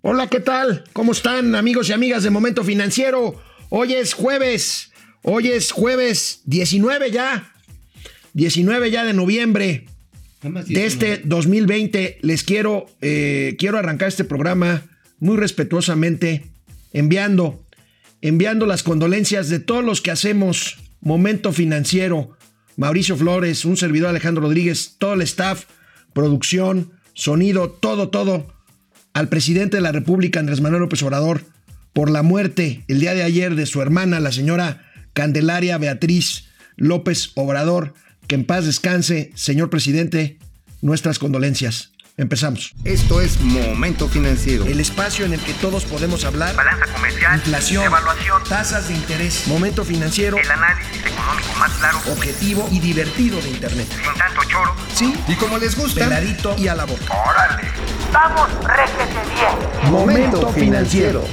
Hola, ¿qué tal? ¿Cómo están amigos y amigas de Momento Financiero? Hoy es jueves, hoy es jueves 19 ya, 19 ya de noviembre de este 2020. Les quiero, eh, quiero arrancar este programa muy respetuosamente enviando, enviando las condolencias de todos los que hacemos Momento Financiero. Mauricio Flores, un servidor Alejandro Rodríguez, todo el staff, producción, sonido, todo, todo al presidente de la República, Andrés Manuel López Obrador, por la muerte el día de ayer de su hermana, la señora Candelaria Beatriz López Obrador. Que en paz descanse, señor presidente, nuestras condolencias. Empezamos. Esto es Momento Financiero. El espacio en el que todos podemos hablar. Balanza comercial. Inflación. Evaluación. Tasas de interés. Momento financiero. El análisis económico más claro. Objetivo y divertido de Internet. Sin tanto choro. Sí. Y como les gusta. Peladito y a la boca. Órale. Vamos, réjete bien. Momento Financiero.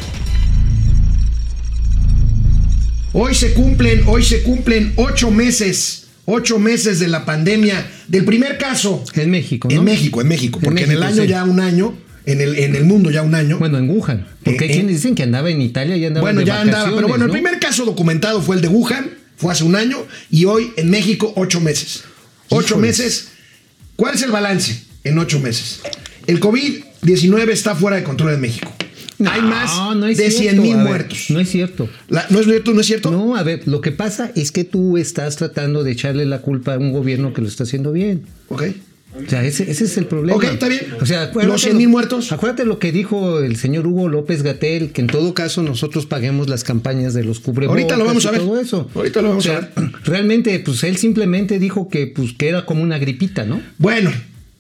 Hoy se cumplen, hoy se cumplen ocho meses. Ocho meses de la pandemia, del primer caso. En México, ¿no? En México, en México, porque en, México, el año sí. ya un año, en el, en el mundo ya un año. Bueno, en Wuhan. Porque Eh, hay quienes eh. dicen que andaba en Italia y andaba Bueno, de ya andaba, pero bueno, el primer caso documentado fue el de Wuhan, fue hace un año, y hoy en México ocho meses. Ocho Híjoles. meses. ¿Cuál es el balance en ocho meses? El COVID-19 está fuera de control en México. Hay más no de cierto. 100 mil ver, muertos. No es cierto. La- ¿No es cierto? ¿No es cierto? No, a ver, lo que pasa es que tú estás tratando de echarle la culpa a un gobierno que lo está haciendo bien. Ok. O sea, ese, ese es el problema. Ok, está bien. O sea, Los 100,000 lo- muertos. Acuérdate lo que dijo el señor Hugo López Gatel, que en todo caso nosotros paguemos las campañas de los cubrebocas. Ahorita lo vamos a ver. Todo eso. Ahorita lo vamos O a sea, Realmente, pues él simplemente dijo que, pues, que era como una gripita, ¿no? Bueno,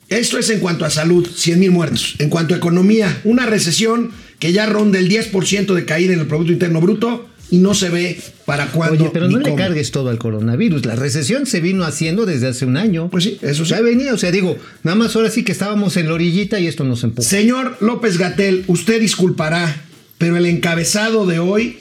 esto es en cuanto a salud, 100 mil muertos. En cuanto a economía, una recesión que ya ronda el 10% de caída en el Producto Interno Bruto y no se ve para cuándo. Oye, pero no le cómo. cargues todo al coronavirus. La recesión se vino haciendo desde hace un año. Pues sí, eso sí. Ya venía, o sea, digo, nada más ahora sí que estábamos en la orillita y esto nos empujó. Señor López Gatel, usted disculpará, pero el encabezado de hoy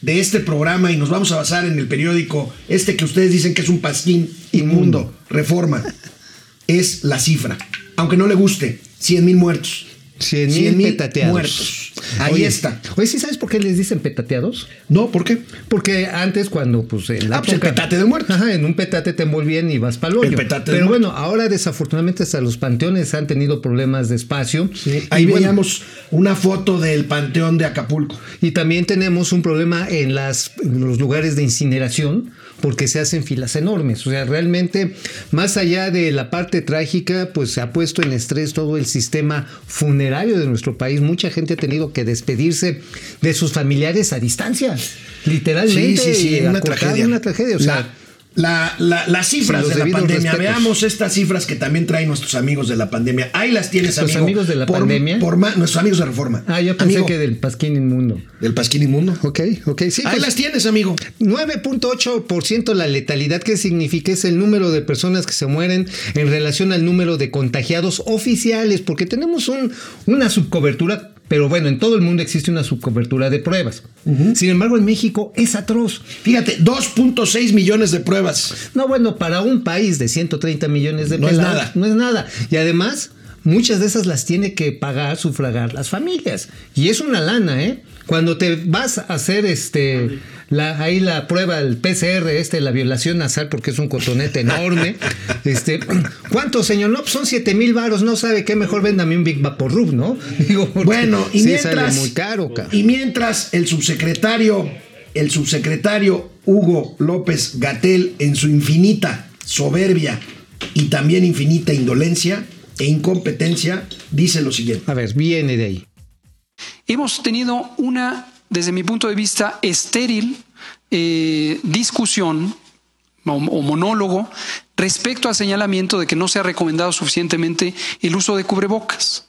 de este programa, y nos vamos a basar en el periódico, este que ustedes dicen que es un pasquín inmundo, reforma, es la cifra. Aunque no le guste, 100 mil muertos. 100 100,000 mil petateados. muertos. Ahí Oye, está. Oye, ¿sí sabes por qué les dicen petateados? No, ¿por qué? Porque antes cuando pues en la Ah, pues el petate de muertos. Ajá, en un petate te envolvían y vas para el hoyo. El petate de Pero bueno, ahora desafortunadamente hasta los panteones han tenido problemas de espacio. Ahí Y bueno, veíamos una foto del panteón de Acapulco. Y también tenemos un problema en, las, en los lugares de incineración porque se hacen filas enormes. O sea, realmente, más allá de la parte trágica, pues se ha puesto en estrés todo el sistema funerario de nuestro país. Mucha gente ha tenido que despedirse de sus familiares a distancia. Literalmente. Sí, sí, sí, una tragedia. Una tragedia. O sea, La, la- la- las cifras de la pandemia. respetos. Veamos estas cifras que también traen nuestros amigos de la pandemia. Ahí las tienes, ¿Los amigo. amigos de la Por- pandemia? Por ma- nuestros amigos de Reforma. ah, yo pensé Amigo, que del pasquín inmundo. Del Pasquín Inmundo. Ok, ok, sí. Ahí pues- las tienes, amigo. 9.8% la letalidad, ¿qué significa? Es el número de personas que se mueren en relación al número de contagiados oficiales, porque tenemos un, una subcobertura, pero bueno, en todo el mundo existe una subcobertura de pruebas. Sin embargo, en México es atroz. Fíjate, 2.6 millones de pruebas. No, bueno, para un país de 130 millones de No es nada. No es nada. Y además, muchas de esas las tiene que pagar, sufragar las familias. Y es una lana, ¿eh? Cuando te vas a hacer este la, ahí la prueba, el PCR, este, la violación nasal, porque es un cotonete enorme. este, ¿cuánto, señor? No, pues son 7 mil varos, no sabe qué mejor véndame un Big Vaporub, ¿no? Digo, Bueno, y sí mientras. sale muy caro, ca. Y mientras el subsecretario, el subsecretario Hugo López Gatel, en su infinita soberbia y también infinita indolencia e incompetencia, dice lo siguiente. A ver, viene de ahí. Hemos tenido una, desde mi punto de vista, estéril eh, discusión o, o monólogo respecto al señalamiento de que no se ha recomendado suficientemente el uso de cubrebocas.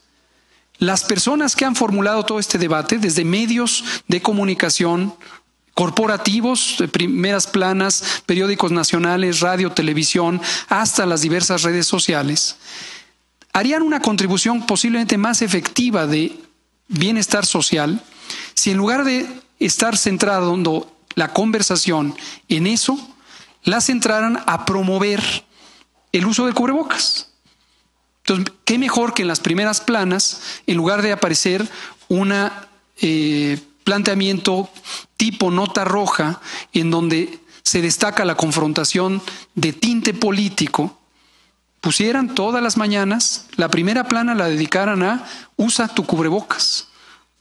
Las personas que han formulado todo este debate, desde medios de comunicación, corporativos, de primeras planas, periódicos nacionales, radio, televisión, hasta las diversas redes sociales, harían una contribución posiblemente más efectiva de bienestar social si en lugar de estar centrando la conversación en eso, la centraran a promover el uso de cubrebocas. Entonces, qué mejor que en las primeras planas, en lugar de aparecer un planteamiento tipo nota roja en donde se destaca la confrontación de tinte político, pusieran todas las mañanas, la primera plana la dedicaran a usa tu cubrebocas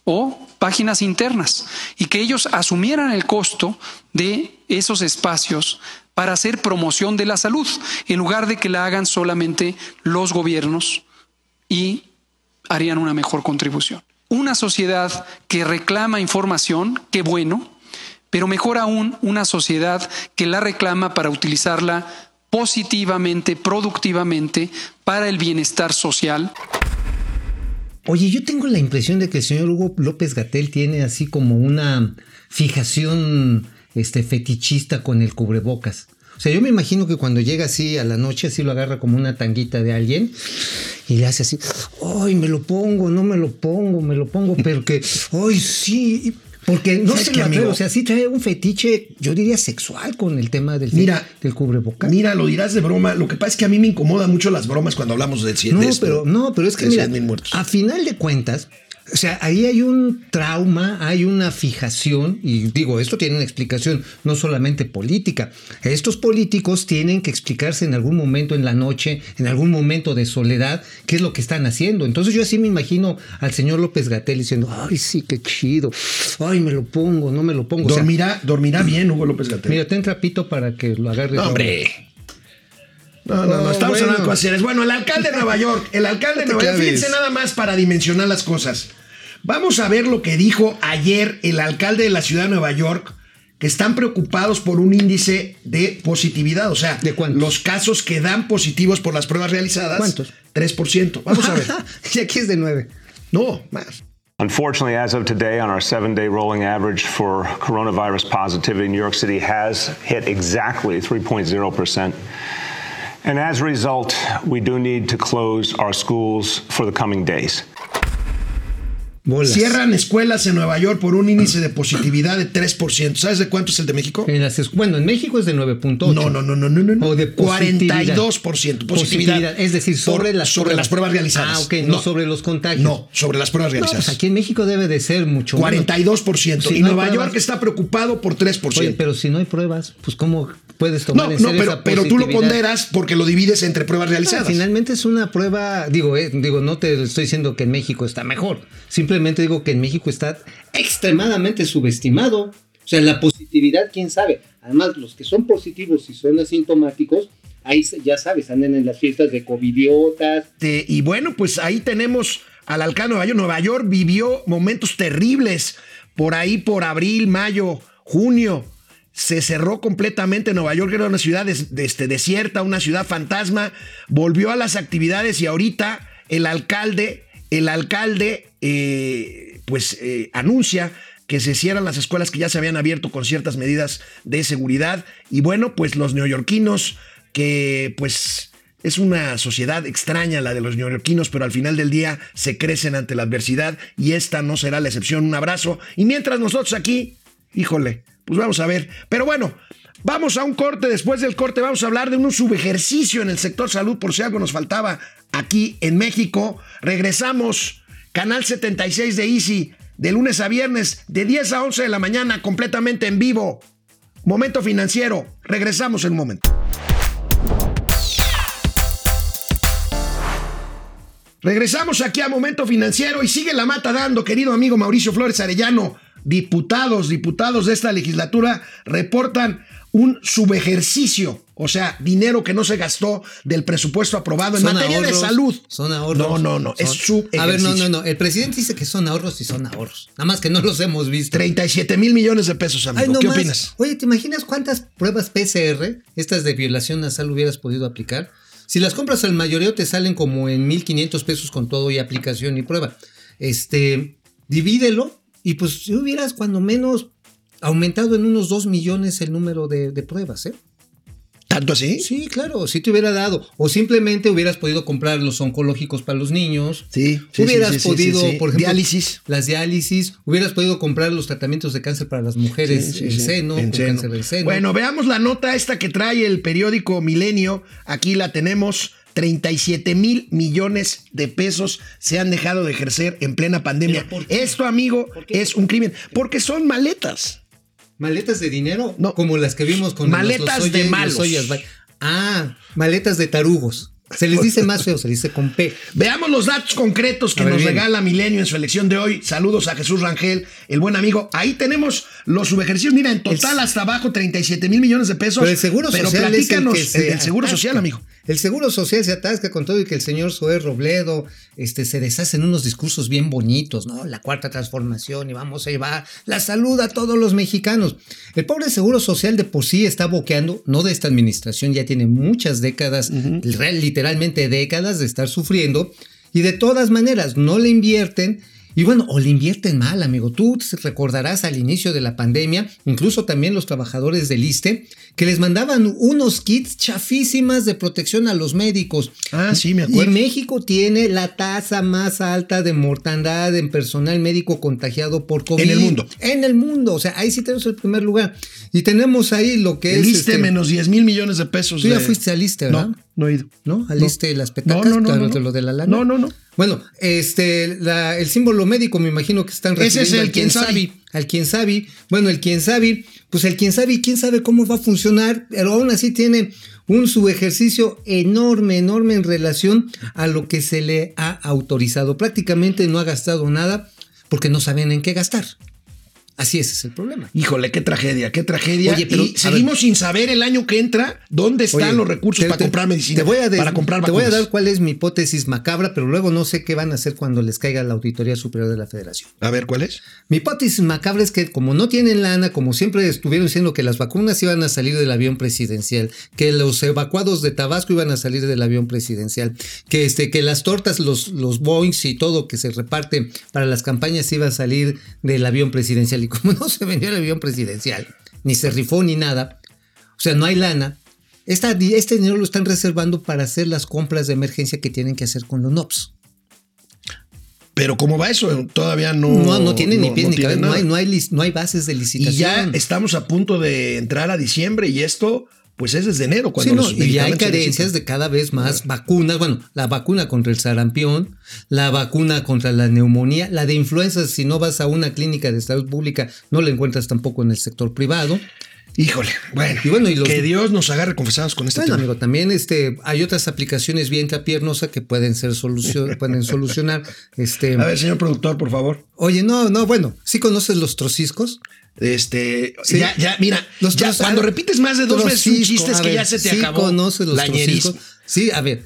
o páginas internas y que ellos asumieran el costo de esos espacios para hacer promoción de la salud, en lugar de que la hagan solamente los gobiernos y harían una mejor contribución. Una sociedad que reclama información, qué bueno, pero mejor aún una sociedad que la reclama para utilizarla positivamente, productivamente, para el bienestar social. Oye, yo tengo la impresión de que el señor Hugo López Gatel tiene así como una fijación este, fetichista con el cubrebocas. O sea, yo me imagino que cuando llega así a la noche, así lo agarra como una tanguita de alguien y le hace así, ¡ay, me lo pongo, no me lo pongo, me lo pongo! Pero que, ¡ay, sí! Porque no sé qué, amigo? o sea, sí trae un fetiche, yo diría sexual con el tema del, mira, del cubrebocas. Mira, lo dirás de broma. Lo que pasa es que a mí me incomodan mucho las bromas cuando hablamos de, no, de esto, pero No, pero es que mira, a final de cuentas, o sea, ahí hay un trauma, hay una fijación, y digo, esto tiene una explicación no solamente política. Estos políticos tienen que explicarse en algún momento en la noche, en algún momento de soledad, qué es lo que están haciendo. Entonces yo así me imagino al señor López Gatel diciendo, ay, sí, qué chido, ay, me lo pongo, no me lo pongo. Dormirá, dormirá bien Hugo López Gatel. Mira, ten trapito para que lo agarre. hombre. No, no, no, estamos bueno. hablando de Bueno, el alcalde de Nueva York, el alcalde de Nueva York, fíjense nada más para dimensionar las cosas. Vamos a ver lo que dijo ayer el alcalde de la ciudad de Nueva York, que están preocupados por un índice de positividad, o sea, ¿De los casos que dan positivos por las pruebas realizadas. ¿Cuántos? 3%. Vamos a ver. y aquí es de 9. No, más. Unfortunately, as of today, on our seven day rolling average for coronavirus positivity, New York City has hit exactly 3.0%. And as a result, we do need to close our schools for the coming days. Bolas. Cierran escuelas en Nueva York por un índice de positividad de 3%. ¿Sabes de cuánto es el de México? En las, bueno, en México es de 9.8. No, no, no, no, no, no. O de 42% positividad. positividad. Es decir, sobre, por, las, sobre pruebas. las pruebas realizadas. Ah, ok, no, no, sobre los contagios. No, sobre las pruebas realizadas. No, pues aquí en México debe de ser mucho 42%. Si y no Nueva pruebas, York está preocupado por 3%. Oye, pero si no hay pruebas, pues ¿cómo puedes tomar no, en serio no, pero, esa pero tú lo ponderas porque lo divides entre pruebas realizadas. Finalmente es una prueba, digo, eh, digo, no te estoy diciendo que en México está mejor. Simplemente digo que en México está extremadamente subestimado. O sea, la positividad, quién sabe. Además, los que son positivos y son asintomáticos, ahí ya sabes, andan en las fiestas de covidiotas. y bueno, pues ahí tenemos al alcalde de Nueva York. Nueva York vivió momentos terribles por ahí, por abril, mayo, junio. Se cerró completamente Nueva York, era una ciudad des, de, este, desierta, una ciudad fantasma. Volvió a las actividades y ahorita el alcalde, el alcalde, eh, pues eh, anuncia que se cierran las escuelas que ya se habían abierto con ciertas medidas de seguridad. Y bueno, pues los neoyorquinos, que pues es una sociedad extraña la de los neoyorquinos, pero al final del día se crecen ante la adversidad y esta no será la excepción. Un abrazo. Y mientras nosotros aquí, híjole, pues vamos a ver. Pero bueno, vamos a un corte. Después del corte vamos a hablar de un subejercicio en el sector salud, por si algo nos faltaba aquí en México. Regresamos, Canal 76 de Easy, de lunes a viernes, de 10 a 11 de la mañana, completamente en vivo. Momento financiero. Regresamos en un momento. Regresamos aquí a Momento Financiero y sigue la mata dando, querido amigo Mauricio Flores Arellano. Diputados, diputados de esta legislatura reportan un subejercicio, o sea, dinero que no se gastó del presupuesto aprobado en materia ahorros, de salud. Son ahorros. No, no, no, son, es subejercicio. A ver, no, no, no. El presidente dice que son ahorros y son ahorros. Nada más que no los hemos visto. 37 mil millones de pesos, amigo. Ay, no ¿Qué más. opinas? Oye, ¿te imaginas cuántas pruebas PCR, estas de violación nasal, hubieras podido aplicar? Si las compras al mayoreo te salen como en 1.500 pesos con todo y aplicación y prueba. Este, divídelo y pues si hubieras cuando menos aumentado en unos 2 millones el número de, de pruebas, ¿eh? ¿Tanto así? Sí, claro, si te hubiera dado. O simplemente hubieras podido comprar los oncológicos para los niños. Sí, sí hubieras sí, sí, podido, por ejemplo, diálisis. Las diálisis. Hubieras podido comprar los tratamientos de cáncer para las mujeres seno, con seno. cáncer del seno. Bueno, veamos la nota esta que trae el periódico Milenio. Aquí la tenemos. 37 mil millones de pesos se han dejado de ejercer en plena pandemia. Esto, amigo, es un crimen. Porque son maletas. ¿Maletas de dinero? No. Como las que vimos con Maletas los de malos. Ah, maletas de tarugos. Se les dice más feo, se dice con P. Veamos los datos concretos que ver, nos bien. regala Milenio en su elección de hoy. Saludos a Jesús Rangel, el buen amigo. Ahí tenemos los subejercicios. Mira, en total hasta abajo 37 mil millones de pesos. Pero el seguro Pero social es el platícanos que se el seguro atasca. social, amigo. El seguro social se atasca con todo y que el señor Zoé Robledo este, se deshace en unos discursos bien bonitos, ¿no? La cuarta transformación y vamos a llevar la salud a todos los mexicanos. El pobre seguro social de por sí está boqueando, no de esta administración, ya tiene muchas décadas, real- literalmente décadas de estar sufriendo y de todas maneras no le invierten. Y bueno, o le invierten mal, amigo. Tú recordarás al inicio de la pandemia, incluso también los trabajadores del ISTE, que les mandaban unos kits chafísimas de protección a los médicos. Ah, sí, me Y acuerdo. México tiene la tasa más alta de mortandad en personal médico contagiado por COVID. En el mundo. En el mundo. O sea, ahí sí tenemos el primer lugar. Y tenemos ahí lo que El es. ISSSTE este, menos 10 mil millones de pesos. Tú ya fuiste al ISSSTE, ¿verdad? No, no he ido. ¿No? Al No. ISSSTE de las petacas, No, no, no, claro, no, de lo de la lana. No, no, no. Bueno, este, la- el símbolo médico me imagino que están Ese es refiriendo el al quién sabe. Al quien sabe. Bueno, el quien sabe, pues el quien sabe, quién sabe cómo va a funcionar, pero aún así tiene un subejercicio enorme, enorme en relación a lo que se le ha autorizado. Prácticamente no ha gastado nada porque no saben en qué gastar. Así ese es el problema. Híjole, qué tragedia, qué tragedia. Oye, pero, y seguimos sin saber el año que entra dónde están Oye, los recursos te- para te- comprar medicina. Te voy a, des- para comprar te voy a vacunas. dar cuál es mi hipótesis macabra, pero luego no sé qué van a hacer cuando les caiga la Auditoría Superior de la Federación. A ver, ¿cuál es? Mi hipótesis macabra es que como no tienen lana, como siempre estuvieron diciendo que las vacunas iban a salir del avión presidencial, que los evacuados de Tabasco iban a salir del avión presidencial, que, este, que las tortas, los, los Boeings y todo que se reparte para las campañas iba a salir del avión presidencial. Y como no se vendió el avión presidencial, ni se rifó ni nada, o sea, no hay lana. Esta, este dinero lo están reservando para hacer las compras de emergencia que tienen que hacer con los NOPS. Pero ¿cómo va eso? Todavía no. No, no tiene ni pies no ni cabeza, no hay, no, hay, no hay bases de licitación. Y ya estamos a punto de entrar a diciembre y esto, pues es desde enero cuando Sí, no, los y ya hay carencias de cada vez más vacunas. Bueno, la vacuna contra el sarampión, la vacuna contra la neumonía, la de influenza, si no vas a una clínica de salud pública, no la encuentras tampoco en el sector privado. Híjole, bueno, Y bueno, y los- que Dios nos agarre confesados con este Bueno, tema. amigo, también este, hay otras aplicaciones bien capiernosas que pueden ser solución, pueden solucionar. Este, A ver, señor productor, por favor. oye, no, no, bueno, ¿sí conoces los trociscos? Este, Sí. ya, ya, mira, Los ya tros- cuando repites más de dos veces un chiste es que ver, ya se te sí acabó. conoces los. Sí, a ver,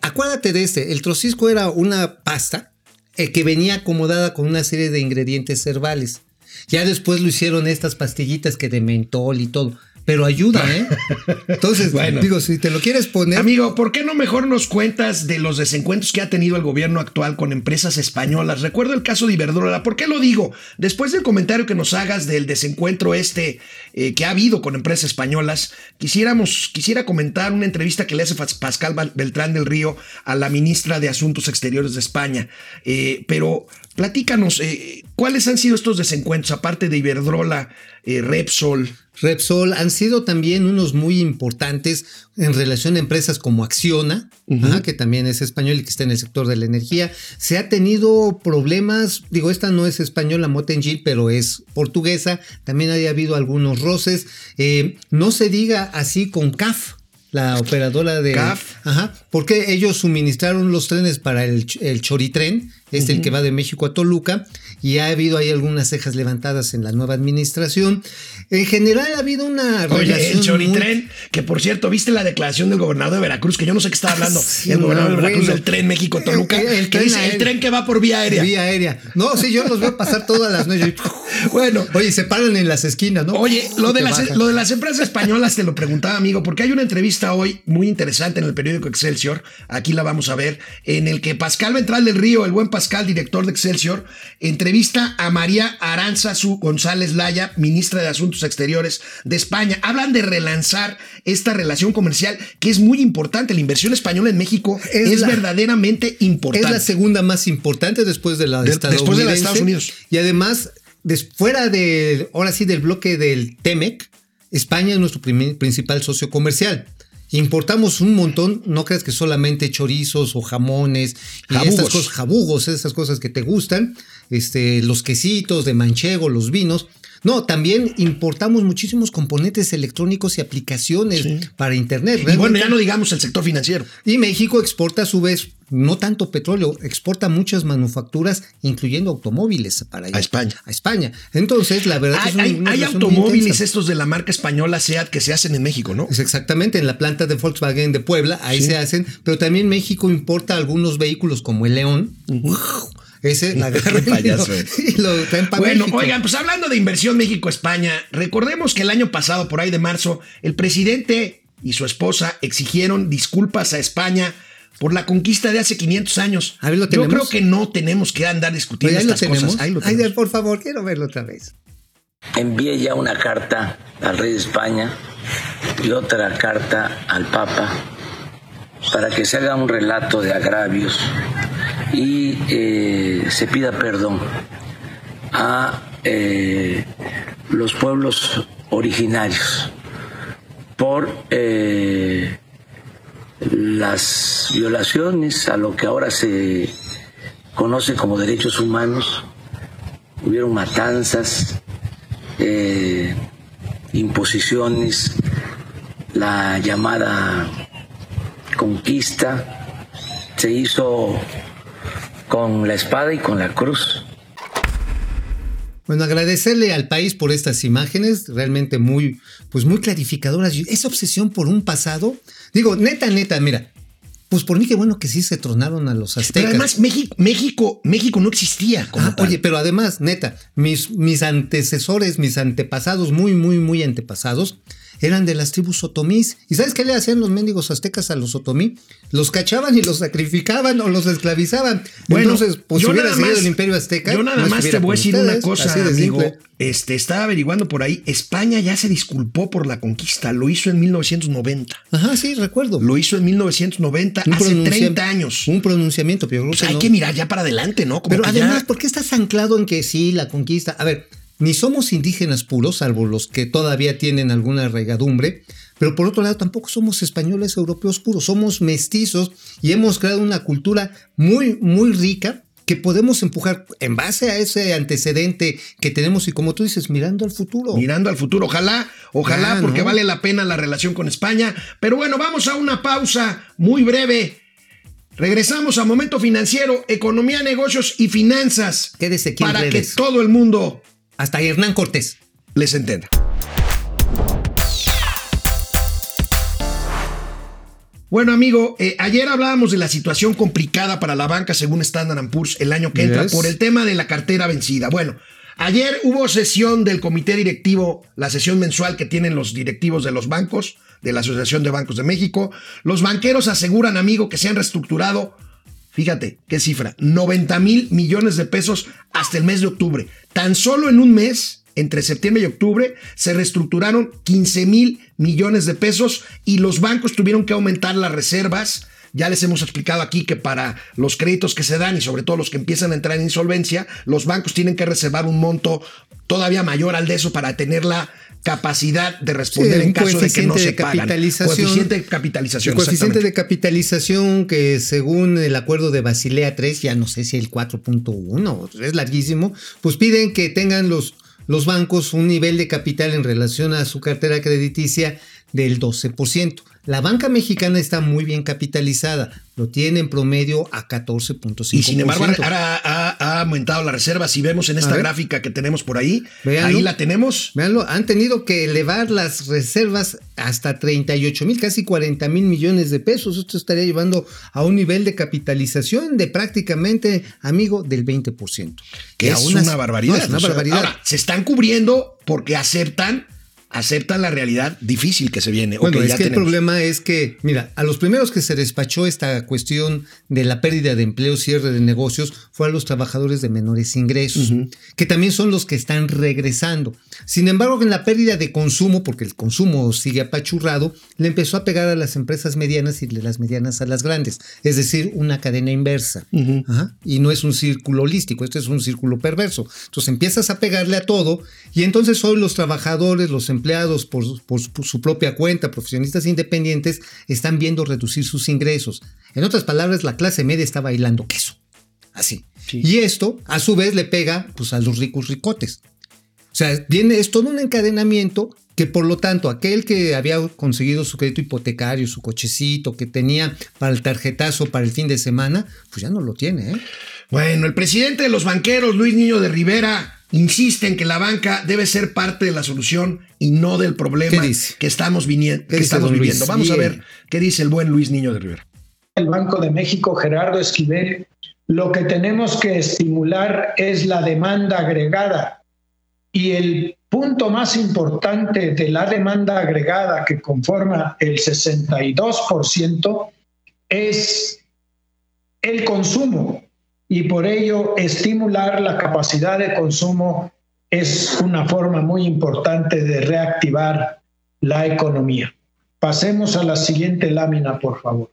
acuérdate de este. El trocisco era una pasta eh, que venía acomodada con una serie de ingredientes herbales. Ya después lo hicieron estas pastillitas que de mentol y todo. Pero ayuda, ¿eh? Entonces, Bueno. digo, si te lo quieres poner. Amigo, ¿por qué no mejor nos cuentas de los desencuentros que ha tenido el gobierno actual con empresas españolas? Recuerdo el caso de Iberdrola. ¿Por qué lo digo? Después del comentario que nos hagas del desencuentro este eh, que ha habido con empresas españolas, quisiéramos, quisiera comentar una entrevista que le hace Pascal Beltrán del Río a la ministra de Asuntos Exteriores de España. Eh, pero platícanos, eh, ¿cuáles han sido estos desencuentros, aparte de Iberdrola, eh, Repsol? Repsol han sido también unos muy importantes en relación a empresas como Acciona, ajá, que también es español y que está en el sector de la energía. Se ha tenido problemas, digo, esta no es española, Motengil, pero es portuguesa. También haya habido algunos roces. Eh, no se diga así con CAF. La operadora de. CAF. Ajá. Porque ellos suministraron los trenes para el, el Choritren, este el que va de México a Toluca, y ha habido ahí algunas cejas levantadas en la nueva administración. En general ha habido una Oye, relación el Choritren, muy- que por cierto, ¿viste la declaración del gobernador de Veracruz? Que yo no sé qué estaba hablando. Sí, el gobernador no, de Veracruz bueno. del tren México-Toluca. El- el que tren dice, el aéreo. tren que va por vía aérea. Vía aérea. No, sí, yo los veo pasar todas las noches. Bueno. Oye, se paran en las esquinas, ¿no? Oye, lo de, las, lo de las empresas españolas te lo preguntaba, amigo, porque hay una entrevista hoy muy interesante en el periódico Excelsior, aquí la vamos a ver, en el que Pascal Ventral del Río, el buen Pascal, director de Excelsior, entrevista a María Aranzazu González Laya, ministra de Asuntos Exteriores de España. Hablan de relanzar esta relación comercial que es muy importante. La inversión española en México es, Es la- verdaderamente importante. Es la segunda más importante después de la De- después de la de Estados Unidos. Y además, des- fuera del, ahora sí, del bloque del TEMEC, España es nuestro primer- principal socio comercial. Importamos un montón, no creas que solamente chorizos o jamones y Jabugos. estas cosas, jabugos, esas cosas que te gustan, este, los quesitos de manchego, los vinos. No, también importamos muchísimos componentes electrónicos y aplicaciones para internet. Y bueno, ya no digamos el sector financiero. y México exporta a su vez no tanto petróleo, exporta muchas manufacturas, incluyendo automóviles para allá. A España. A España. Entonces, la verdad Hay, es una- hay- una hay automóviles estos de la marca española SEAT que se hacen en México, ¿no? Es exactamente, en la planta de Volkswagen de Puebla, ahí se hacen, pero también México importa algunos vehículos como el León. Ese la agarran y lo, payaso. y lo traen para Bueno, México. oigan, pues hablando de inversión México-España, recordemos que el año pasado, por ahí de marzo, el presidente y su esposa exigieron disculpas a España por la conquista de hace 500 años. A ver, ¿lo Yo tenemos? creo que no tenemos que andar discutiendo ahí lo estas tenemos. cosas. Ahí lo Ay, tenemos. por favor, quiero verlo otra vez. envié ya una carta al rey de España y otra carta al Papa para que se haga un relato de agravios y eh, se pida perdón a eh, los pueblos originarios por eh, las violaciones a lo que ahora se conoce como derechos humanos. Hubieron matanzas, imposiciones, la llamada conquista se hizo con la espada y con la cruz. Bueno, agradecerle al país por estas imágenes, realmente muy, pues muy clarificadoras. Esa obsesión por un pasado, digo, neta, neta, mira, pues por mí qué bueno que sí se tronaron a los aztecas. Pero además México, México, México no existía. Como Ah, tal. oye, pero además, neta, mis, mis antecesores, mis antepasados, muy, muy, muy antepasados, eran de las tribus otomís. ¿Y sabes qué le hacían los mendigos aztecas a los otomí? Los cachaban y los sacrificaban o los esclavizaban. Bueno, Entonces, pues si yo hubiera más- el imperio azteca. Yo nada no más te voy a decir una cosa, amigo. simple. Este, estaba averiguando por ahí. España ya se disculpó por la conquista. Lo hizo en 1990. Ajá, sí, recuerdo. Lo hizo en 1990, Un hace pronuncia- 30 años. Un pronunciamiento, pero Pues hay no. que mirar ya para adelante, ¿no? Como Pero que además, ya- ¿por qué estás anclado en que sí, la conquista? A ver, ni somos indígenas puros, salvo los que todavía tienen alguna regadumbre, pero por otro lado tampoco somos españoles europeos puros, somos mestizos y hemos creado una cultura muy, muy rica que podemos empujar en base a ese antecedente que tenemos y como tú dices, mirando al futuro. mirando al futuro. Ojalá, ojalá, Ya, porque ¿no? vale la pena la relación con España. Pero bueno, vamos a una pausa muy breve. Regresamos a Momento Financiero, Economía, Negocios y Finanzas. Quédese aquí en Para que redes. todo el mundo Hasta Hernán Cortés. les entienda. Bueno, amigo, eh, ayer hablábamos de la situación complicada para la banca según Standard Poor's el año que entra Yes. por el tema de la cartera vencida. Bueno, ayer hubo sesión del comité directivo, la sesión mensual que tienen los directivos de los bancos, de la Asociación de Bancos de México. Los banqueros aseguran, amigo, que se han reestructurado, fíjate, qué cifra, 90 mil millones de pesos hasta el mes de octubre. Tan solo en un mes entre septiembre y octubre se reestructuraron 15 mil millones de pesos y los bancos tuvieron que aumentar las reservas. Ya les hemos explicado aquí que para los créditos que se dan y sobre todo los que empiezan a entrar en insolvencia, los bancos tienen que reservar un monto todavía mayor al de eso para tener la capacidad de responder Sí, en caso de que no coeficiente se de pagan. capitalización. Coeficiente de capitalización. El coeficiente de capitalización que según el acuerdo de Basilea 3, ya no sé si el 4.1, es larguísimo, pues piden que tengan los, los bancos un nivel de capital en relación a su cartera crediticia del 12%. La banca mexicana está muy bien capitalizada, lo tiene en promedio a 14.5%. Y sin embargo, ahora ha, ha aumentado la reserva. Si vemos en esta gráfica que tenemos por ahí, Véanlo. ahí la tenemos. Veanlo, han tenido que elevar las reservas hasta 38 mil, casi 40 mil millones de pesos. Esto estaría llevando a un nivel de capitalización de prácticamente, amigo, del 20%. Que es aún una barbaridad. no, es una barbaridad. Ahora, se están cubriendo porque aceptan, aceptan la realidad difícil que se viene. Bueno, es ya que el problema es que, mira, a los primeros que se despachó esta cuestión de la pérdida de empleo, cierre de negocios, fue a los trabajadores de menores ingresos, que también son los que están regresando. Sin embargo, en la pérdida de consumo, porque el consumo sigue apachurrado, le empezó a pegar a las empresas medianas y de las medianas a las grandes, es decir, una cadena inversa. Ajá. Y no es un círculo holístico, este es un círculo perverso. Entonces empiezas a pegarle a todo y entonces hoy los trabajadores, los empleados por, su- por su- por su propia cuenta, profesionistas independientes, están viendo reducir sus ingresos. En otras palabras, la clase media está bailando queso. Así. Y esto, a su vez, le pega pues, a los ricos ricotes. O sea, viene, es todo un encadenamiento que por lo tanto aquel que había conseguido su crédito hipotecario, su cochecito, que tenía para el tarjetazo para el fin de semana, pues ya no lo tiene. ¿eh? Bueno, el presidente de los banqueros, Luis Niño de Rivera, insiste en que la banca debe ser parte de la solución y no del problema ¿Qué dice? que estamos, que estamos Luis? viviendo. Vamos a ver qué dice el buen Luis Niño de Rivera. el Banco de México, Gerardo Esquivel, lo que tenemos que estimular es la demanda agregada. Y el punto más importante de la demanda agregada que conforma el 62% es el consumo. Y por ello estimular la capacidad de consumo es una forma muy importante de reactivar la economía. Pasemos a la siguiente lámina, por favor.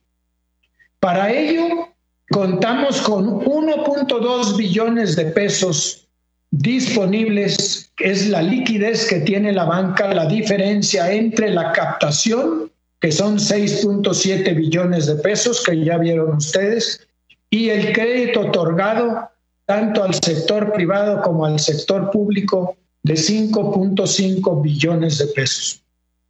Para ello, contamos con 1.2 billones de pesos disponibles, es la liquidez que tiene la banca, la diferencia entre la captación, que son 6.7 billones de pesos, que ya vieron ustedes, y el crédito otorgado tanto al sector privado como al sector público de 5.5 billones de pesos.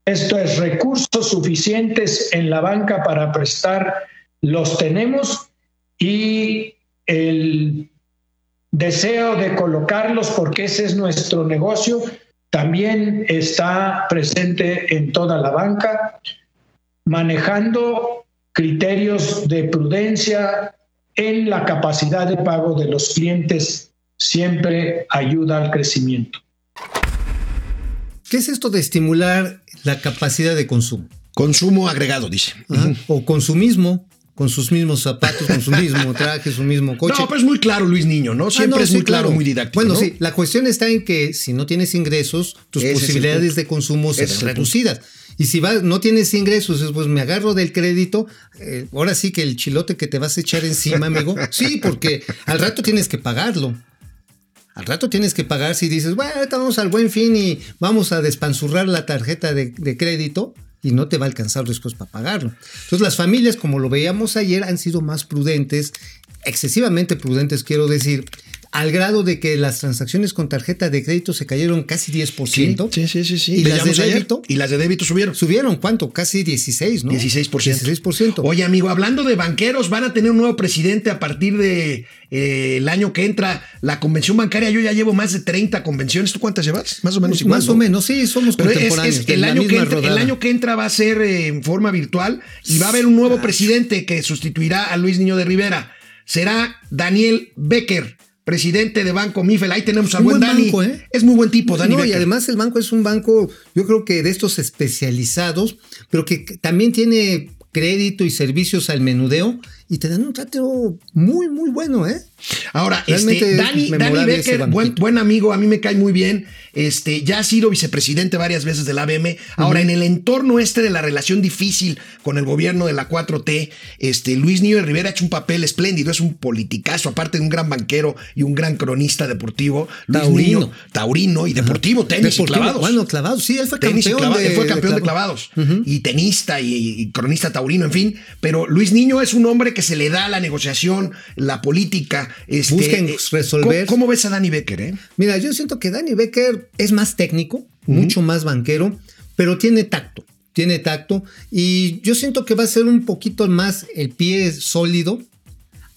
Esto es recursos suficientes en la banca para prestar los tenemos y el deseo de colocarlos, porque ese es nuestro negocio, también está presente en toda la banca, manejando criterios de prudencia en la capacidad de pago de los clientes, siempre ayuda al crecimiento. ¿Qué es esto de estimular la capacidad de consumo? Consumo agregado, dice. Ajá. O consumismo, con sus mismos zapatos, con su mismo traje, su mismo coche. No, pero es muy claro, Luis Niño, ¿no? Ah, Siempre no, es sí, muy claro, muy didáctico. Bueno, ¿no? sí, la cuestión está en que si no tienes ingresos, tus Ese posibilidades de consumo serán reducidas. Y si vas, no tienes ingresos, pues me agarro del crédito, eh, ahora sí que el chilote que te vas a echar encima, amigo. Sí, porque al rato tienes que pagarlo. Al rato tienes que pagar si dices, bueno, ahorita vamos al buen fin y vamos a despanzurrar la tarjeta de, de crédito y no te va a alcanzar después para pagarlo. Entonces las familias, como lo veíamos ayer, han sido más prudentes, excesivamente prudentes, quiero decir, al grado de que las transacciones con tarjeta de crédito se cayeron casi 10%. Sí, sí, sí, sí. Y las de ayer, débito Y las de débito subieron. subieron, ¿cuánto? Casi 16, ¿no? 16%. 16%. Oye, amigo, hablando de banqueros, van a tener un nuevo presidente a partir de eh, el año que entra. La convención bancaria, yo ya llevo más de 30 convenciones. ¿Tú cuántas llevas? Más o menos igual. Más ¿no? o menos, sí, somos Pero es, contemporáneos. es de el, año que entra, el año que entra va a ser eh, en forma virtual y va a haber un nuevo presidente que sustituirá a Luis Niño de Rivera. Será Daniel Becker, presidente de Banco Mifel. Ahí tenemos al buen buen Dani. banco, ¿eh? Es muy buen tipo, Dani No, y además el banco es un banco, yo creo que de estos especializados, pero que también tiene crédito y servicios al menudeo y te dan un trato muy, muy bueno, ¿eh? Ahora, Realmente este, es Dani, Becker, buen, amigo, a mí me cae muy bien. Este, ya ha sido vicepresidente varias veces del ABM. Ahora, en el entorno este de la relación difícil con el gobierno de la 4T, este, Luis Niño de Rivera ha hecho un papel espléndido, es un politicazo, aparte de un gran banquero y un gran cronista deportivo. Luis Taurino. Niño, taurino y deportivo, tenis y clavados. Bueno, clavados, sí, él fue Tenis campeón. clava- de, él fue campeón de, clavados. clavados y tenista y, y cronista taurino, en fin. Pero Luis Niño es un hombre que se le da la negociación, la política. Este, Busquen eh, resolver. ¿Cómo, cómo ves a Danny Becker? Eh? Mira, yo siento que Danny Becker es más técnico, mucho más banquero, pero tiene tacto, tiene tacto y yo siento que va a ser un poquito más el pie sólido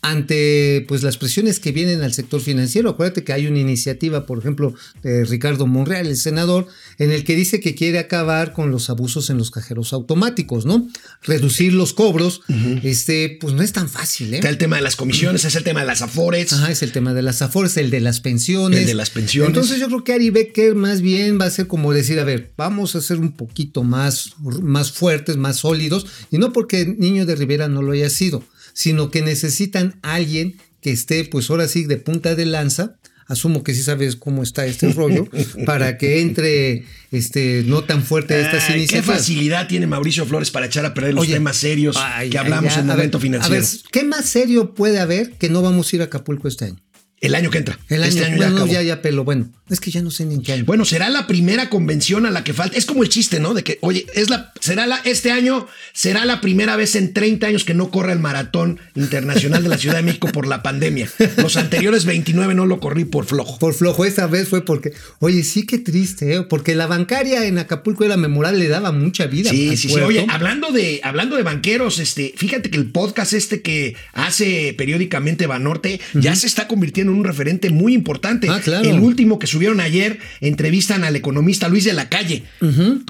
ante pues las presiones que vienen al sector financiero. Acuérdate que hay una iniciativa, por ejemplo, de Ricardo Monreal, el senador, en el que dice que quiere acabar con los abusos en los cajeros automáticos, ¿no? Reducir los cobros, este, pues no es tan fácil, ¿eh? Está el tema de las comisiones, es el tema de las afores. Ajá, es el tema de las afores, el de las pensiones. El de las pensiones. Entonces yo creo que Ari Becker más bien va a ser como decir, a ver, vamos a ser un poquito más, más fuertes, más sólidos, y no porque Niño de Rivera no lo haya sido, sino que necesitan a alguien que esté, pues ahora sí, de punta de lanza. Asumo que sí sabes cómo está este rollo, para que entre este, no tan fuerte estas Ay, qué iniciativas. facilidad tiene Mauricio Flores para echar a perder los Oye, temas serios ay, que ay, hablamos ya, en momento ver, financiero. A ver, ¿qué más serio puede haber que no vamos a ir a Acapulco este año? El año que entra. El año, este año bueno, ya acabó. ya, ya, pero bueno, es que ya no sé ni en qué año. Bueno, será la primera convención a la que falta. Es como el chiste, ¿no? De que, oye, es la, será la, este año será la primera vez en 30 años que no corre el maratón internacional de la Ciudad de México por la pandemia. Los anteriores 29 no lo corrí por flojo. Por flojo, esa vez fue porque, oye, sí que triste, ¿eh? porque la bancaria en Acapulco era memorable, le daba mucha vida. Sí, sí, sí. Oye, hablando de, hablando de banqueros, este, fíjate que el podcast este que hace periódicamente Banorte ya se está convirtiendo un referente muy importante. Ah, claro. El último que subieron ayer entrevistan al economista Luis de la Calle.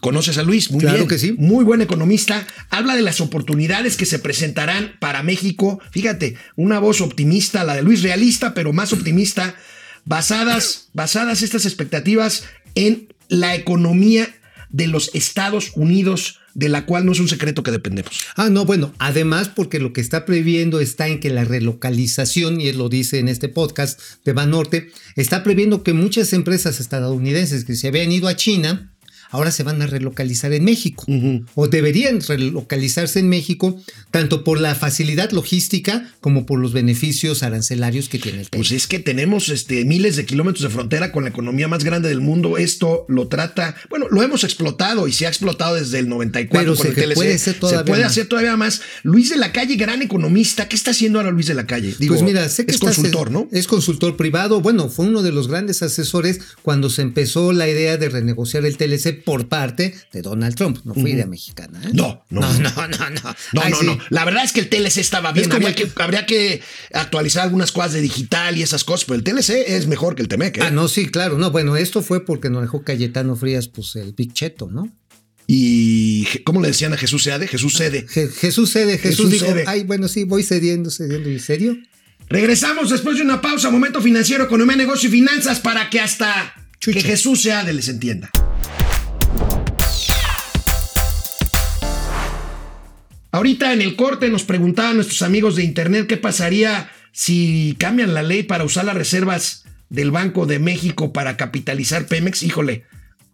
¿Conoces a Luis? Muy Claro bien. que sí. Muy buen economista. Habla de las oportunidades que se presentarán para México. Fíjate, una voz optimista, la de Luis realista, pero más optimista, basadas, basadas estas expectativas en la economía de los Estados Unidos, de la cual no es un secreto que dependemos. Ah, no, bueno, además porque lo que está previendo está en que la relocalización, y él lo dice en este podcast de Banorte, está previendo que muchas empresas estadounidenses que se habían ido a China, ahora se van a relocalizar en México, o deberían relocalizarse en México, tanto por la facilidad logística como por los beneficios arancelarios que tiene el Pues país. es que tenemos este, miles de kilómetros de frontera con la economía más grande del mundo. Esto lo trata, bueno, lo hemos explotado y se ha explotado desde el 94 Pero con se el TLC. puede ser todavía se puede más. hacer todavía más. Luis de la Calle, gran economista. ¿Qué está haciendo ahora Luis de la Calle? Digo, pues mira, sé que es consultor, ¿no? Es consultor privado. Bueno, fue uno de los grandes asesores cuando se empezó la idea de renegociar el TLC por parte de Donald Trump. No fue idea mexicana. ¿eh? No, no. no, no, no. No, No, Ay, no, sí. no. La verdad es que el TLC estaba bien. Habría que, habría que actualizar algunas cosas de digital y esas cosas, pero el TLC es mejor que el Temec. ¿eh? Ah, no, sí, claro. No, bueno, esto fue porque nos dejó Cayetano Frías, pues el Big Cheto, ¿no? Y ¿cómo le decían a Jesús Seade? Jesús Cede. Je- Jesús cede, Jesús, Jesús dijo, cede. ay, bueno, sí, voy cediendo, cediendo. ¿En serio? Regresamos después de una pausa, momento financiero, economía, negocio y finanzas, para que hasta Chucha. que Jesús Seade les entienda. Ahorita en el corte nos preguntaban nuestros amigos de internet qué pasaría si cambian la ley para usar las reservas del Banco de México para capitalizar Pemex. Híjole,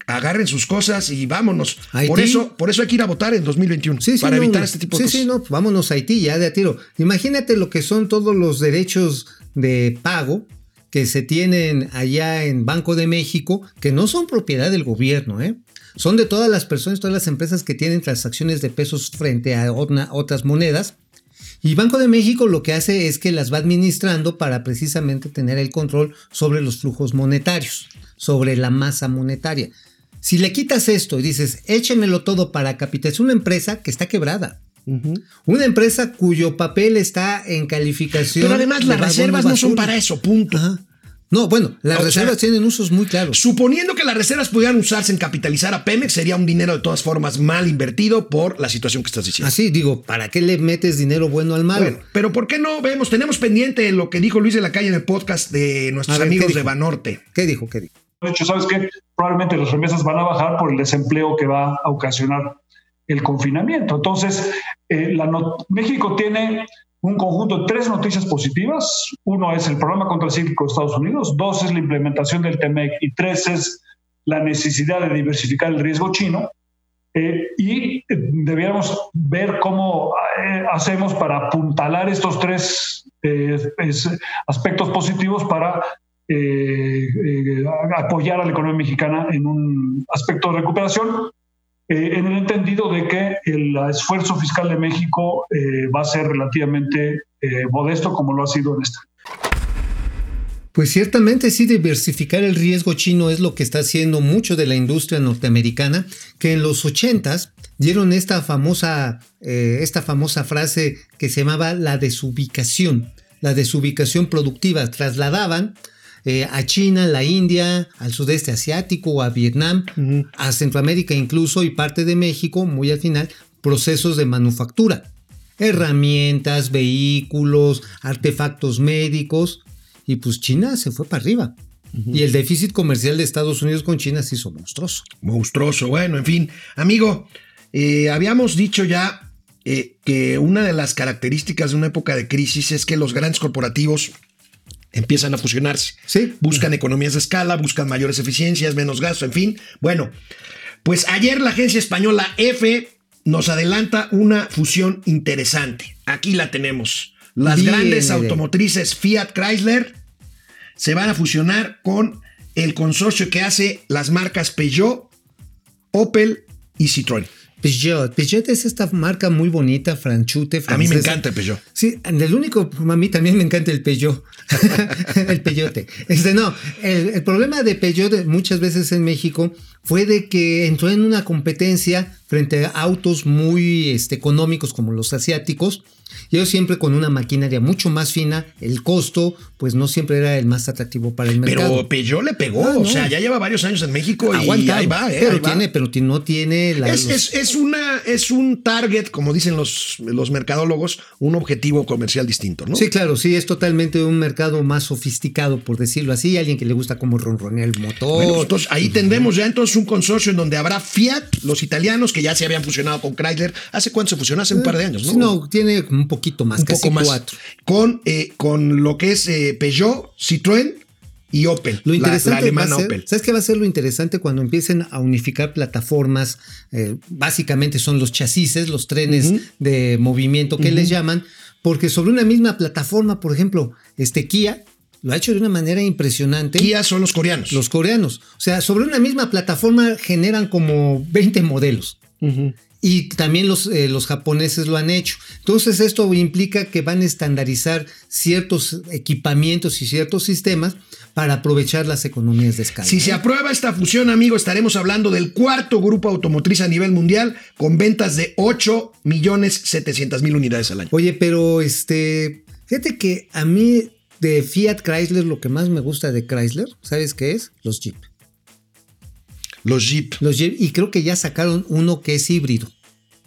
agarren sus cosas y vámonos. Haití. Por eso, por eso hay que ir a votar en 2021 Sí, sí, para no, evitar este tipo sí, de cosas. Sí, no, vámonos a Haití ya de a tiro. Imagínate lo que son todos los derechos de pago que se tienen allá en Banco de México, que no son propiedad del gobierno, ¿eh? Son de todas las personas, todas las empresas que tienen transacciones de pesos frente a otras monedas. Y Banco de México lo que hace es que las va administrando para precisamente tener el control sobre los flujos monetarios, sobre la masa monetaria. Si le quitas esto y dices, échenmelo todo para capitalizar una empresa que está quebrada, una empresa cuyo papel está en calificación. Pero además de las reservas no son para eso, punto. Ajá. No, bueno, las O sea, reservas tienen usos muy claros. Suponiendo que las reservas pudieran usarse en capitalizar a Pemex, sería un dinero de todas formas mal invertido por la situación que estás diciendo. Así digo, ¿para qué le metes dinero bueno al malo? Bueno, pero ¿por qué no vemos? Tenemos pendiente lo que dijo Luis de la Calle en el podcast de nuestros ver, amigos ¿qué de? Banorte. ¿Qué dijo? ¿Qué dijo? De hecho, ¿sabes qué? Probablemente las remesas van a bajar por el desempleo que va a ocasionar el confinamiento. Entonces, eh, la México tiene un conjunto de tres noticias positivas. Uno es el programa contracíclico de Estados Unidos, dos es la implementación del TEMEC y tres es la necesidad de diversificar el riesgo chino. Eh, y eh, debiéramos ver cómo eh, hacemos para apuntalar estos tres eh, es- aspectos positivos para eh, apoyar a la economía mexicana en un aspecto de recuperación, eh, en el entendido de que el esfuerzo fiscal de México eh, va a ser relativamente eh, modesto como lo ha sido en esta. Pues ciertamente sí, diversificar el riesgo chino es lo que está haciendo mucho de la industria norteamericana, que en los 80s dieron esta famosa, esta famosa frase que se llamaba la desubicación, la desubicación productiva. Trasladaban eh, a China, la India, al sudeste asiático, a Vietnam, a Centroamérica incluso y parte de México, muy al final, procesos de manufactura. Herramientas, vehículos, artefactos médicos. Y pues China se fue para arriba. Y el déficit comercial de Estados Unidos con China se hizo monstruoso. Monstruoso. Bueno, en fin. Amigo, eh, habíamos dicho ya eh, que una de las características de una época de crisis es que los grandes corporativos empiezan a fusionarse. Sí. Buscan economías de escala, buscan mayores eficiencias, menos gasto, en fin. Bueno, pues ayer la agencia española F nos adelanta una fusión interesante. Aquí la tenemos. Las Bien, grandes automotrices Fiat Chrysler se van a fusionar con el consorcio que hace las marcas Peugeot, Opel y Citroën. Peugeot. Peugeot es esta marca muy bonita, franchute. A mí me francesa. encanta el Peugeot. Sí, el único, a mí también me encanta el Peugeot. el Peyote. Este, no, el, el problema de Peugeot muchas veces en México fue de que entró en una competencia frente a autos muy este, económicos como los asiáticos. Y ellos siempre con una maquinaria mucho más fina, el costo, pues no siempre era el más atractivo para el mercado. Pero Peugeot le pegó, Ah, o sea, ya lleva varios años en México y Aguanta, ahí va, ¿eh? pero ahí va. tiene, pero no tiene la, Es, es- es una, es un target, como dicen los, los mercadólogos, un objetivo comercial distinto, ¿no? Sí, claro, sí, es totalmente un mercado más sofisticado, por decirlo así, alguien que le gusta como ronronea el motor. Bueno, pues, entonces ahí tendremos ya entonces un consorcio en donde habrá Fiat, los italianos que ya se habían fusionado con Chrysler. ¿Hace cuánto se fusionó? Hace un par de años, ¿no? No, tiene un poquito más, un casi poco más. cuatro. Con, eh, con lo que es eh, Peugeot, Citroën y Opel. Lo la- interesante la, alemana va a ser, Opel. ¿sabes qué va a ser lo interesante cuando empiecen a unificar plataformas? eh, básicamente son los chasis, los trenes de movimiento que les llaman, porque sobre una misma plataforma, por ejemplo, este Kia lo ha hecho de una manera impresionante. Kia son los coreanos. Los coreanos. O sea, sobre una misma plataforma generan como 20 modelos. Y también los, eh, los japoneses lo han hecho. Entonces esto implica que van a estandarizar ciertos equipamientos y ciertos sistemas para aprovechar las economías de escala. Si se aprueba esta fusión, amigo, estaremos hablando del cuarto grupo automotriz a nivel mundial con ventas de 8 millones 700 mil unidades al año. Oye, pero este, fíjate que a mí de Fiat Chrysler lo que más me gusta de Chrysler, ¿sabes qué es? Los Jeep. Los Jeep. Los Jeep y creo que ya sacaron uno que es híbrido.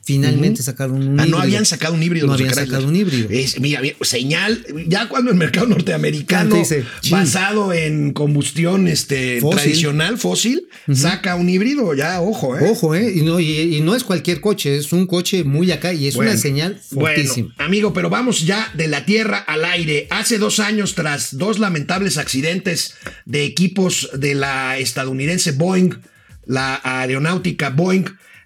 Finalmente sacaron un Ah, híbrido. no habían sacado un híbrido. No habían sacado un híbrido. Es, mira, mira, señal, ya cuando el mercado norteamericano dice, basado en combustión este, Fósil. tradicional, fósil, saca un híbrido, ya, ojo, ¿eh? Ojo, ¿eh? Y no, y, y no es cualquier coche, es un coche muy acá y es Bueno, una señal fortísima. Bueno, amigo, pero vamos ya de la tierra al aire. Hace dos años, tras dos lamentables accidentes de equipos de la estadounidense Boeing, la aeronáutica Boeing,